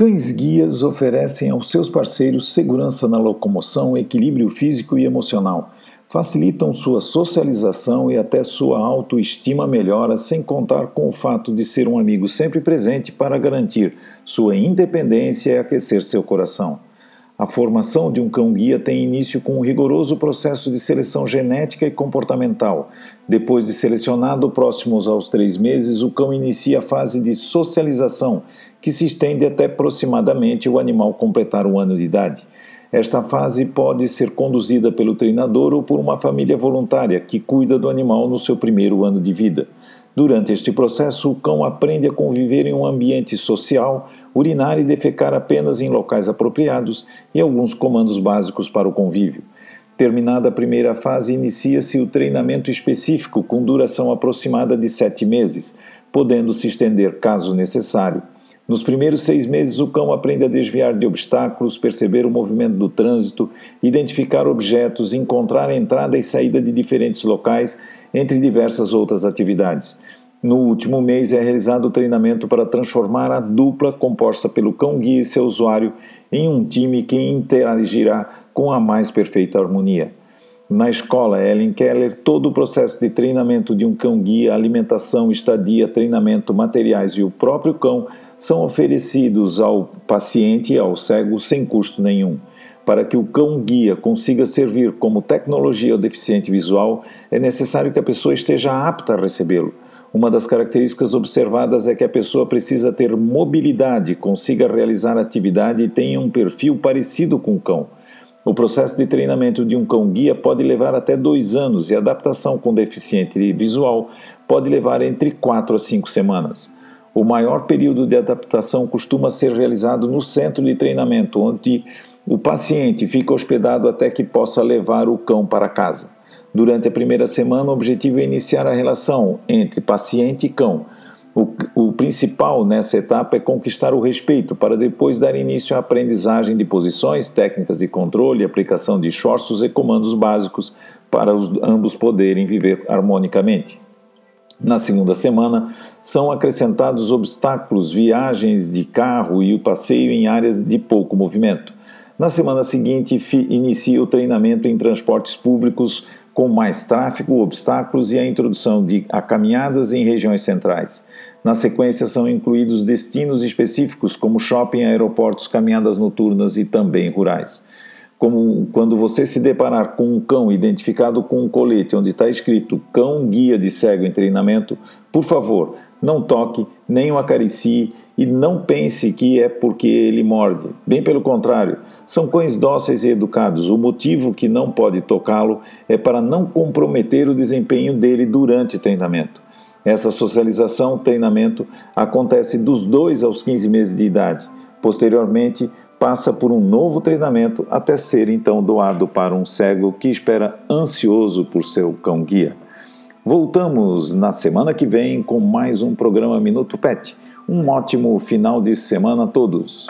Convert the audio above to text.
Cães guias oferecem aos seus parceiros segurança na locomoção, equilíbrio físico e emocional. Facilitam sua socialização e até sua autoestima melhora, sem contar com o fato de ser um amigo sempre presente para garantir sua independência e aquecer seu coração. A formação de um cão-guia tem início com um rigoroso processo de seleção genética e comportamental. Depois de selecionado próximos aos três meses, o cão inicia a fase de socialização, que se estende até aproximadamente o animal completar um ano de idade. Esta fase pode ser conduzida pelo treinador ou por uma família voluntária que cuida do animal no seu primeiro ano de vida. Durante este processo, o cão aprende a conviver em um ambiente social, urinar e defecar apenas em locais apropriados e alguns comandos básicos para o convívio. Terminada a primeira fase, inicia-se o treinamento específico com duração aproximada de sete meses, podendo se estender caso necessário. Nos primeiros seis meses, o cão aprende a desviar de obstáculos, perceber o movimento do trânsito, identificar objetos, encontrar entrada e saída de diferentes locais, entre diversas outras atividades. No último mês é realizado o treinamento para transformar a dupla composta pelo cão-guia e seu usuário em um time que interagirá com a mais perfeita harmonia. Na escola Ellen Keller, todo o processo de treinamento de um cão-guia, alimentação, estadia, treinamento, materiais e o próprio cão são oferecidos ao paciente e ao cego sem custo nenhum. Para que o cão-guia consiga servir como tecnologia ao deficiente visual, é necessário que a pessoa esteja apta a recebê-lo. Uma das características observadas é que a pessoa precisa ter mobilidade, consiga realizar atividade e tenha um perfil parecido com o cão. O processo de treinamento de um cão-guia pode levar até dois anos e a adaptação com deficiente visual pode levar entre quatro a cinco semanas. O maior período de adaptação costuma ser realizado no centro de treinamento, onde o paciente fica hospedado até que possa levar o cão para casa. Durante a primeira semana, o objetivo é iniciar a relação entre paciente e cão o, o, principal nessa etapa é conquistar o respeito, para depois dar início à aprendizagem de posições, técnicas de controle, aplicação de esforços e comandos básicos para os, ambos poderem viver harmonicamente. Na segunda semana, são acrescentados obstáculos, viagens de carro e o passeio em áreas de pouco movimento. Na semana seguinte, inicia o treinamento em transportes públicos com mais tráfego, obstáculos e a introdução de a caminhadas em regiões centrais. Na sequência são incluídos destinos específicos como shopping, aeroportos, caminhadas noturnas e também rurais. Como quando você se deparar com um cão identificado com um colete onde está escrito cão guia de cego em treinamento, por favor, não toque, nem o acaricie e não pense que é porque ele morde. Bem pelo contrário, são cães dóceis e educados. O motivo que não pode tocá-lo é para não comprometer o desempenho dele durante o treinamento. Essa socialização, treinamento, acontece dos 2 aos 15 meses de idade. Posteriormente, passa por um novo treinamento até ser então doado para um cego que espera ansioso por seu cão-guia. Voltamos na semana que vem com mais um programa Minuto Pet. Um ótimo final de semana a todos.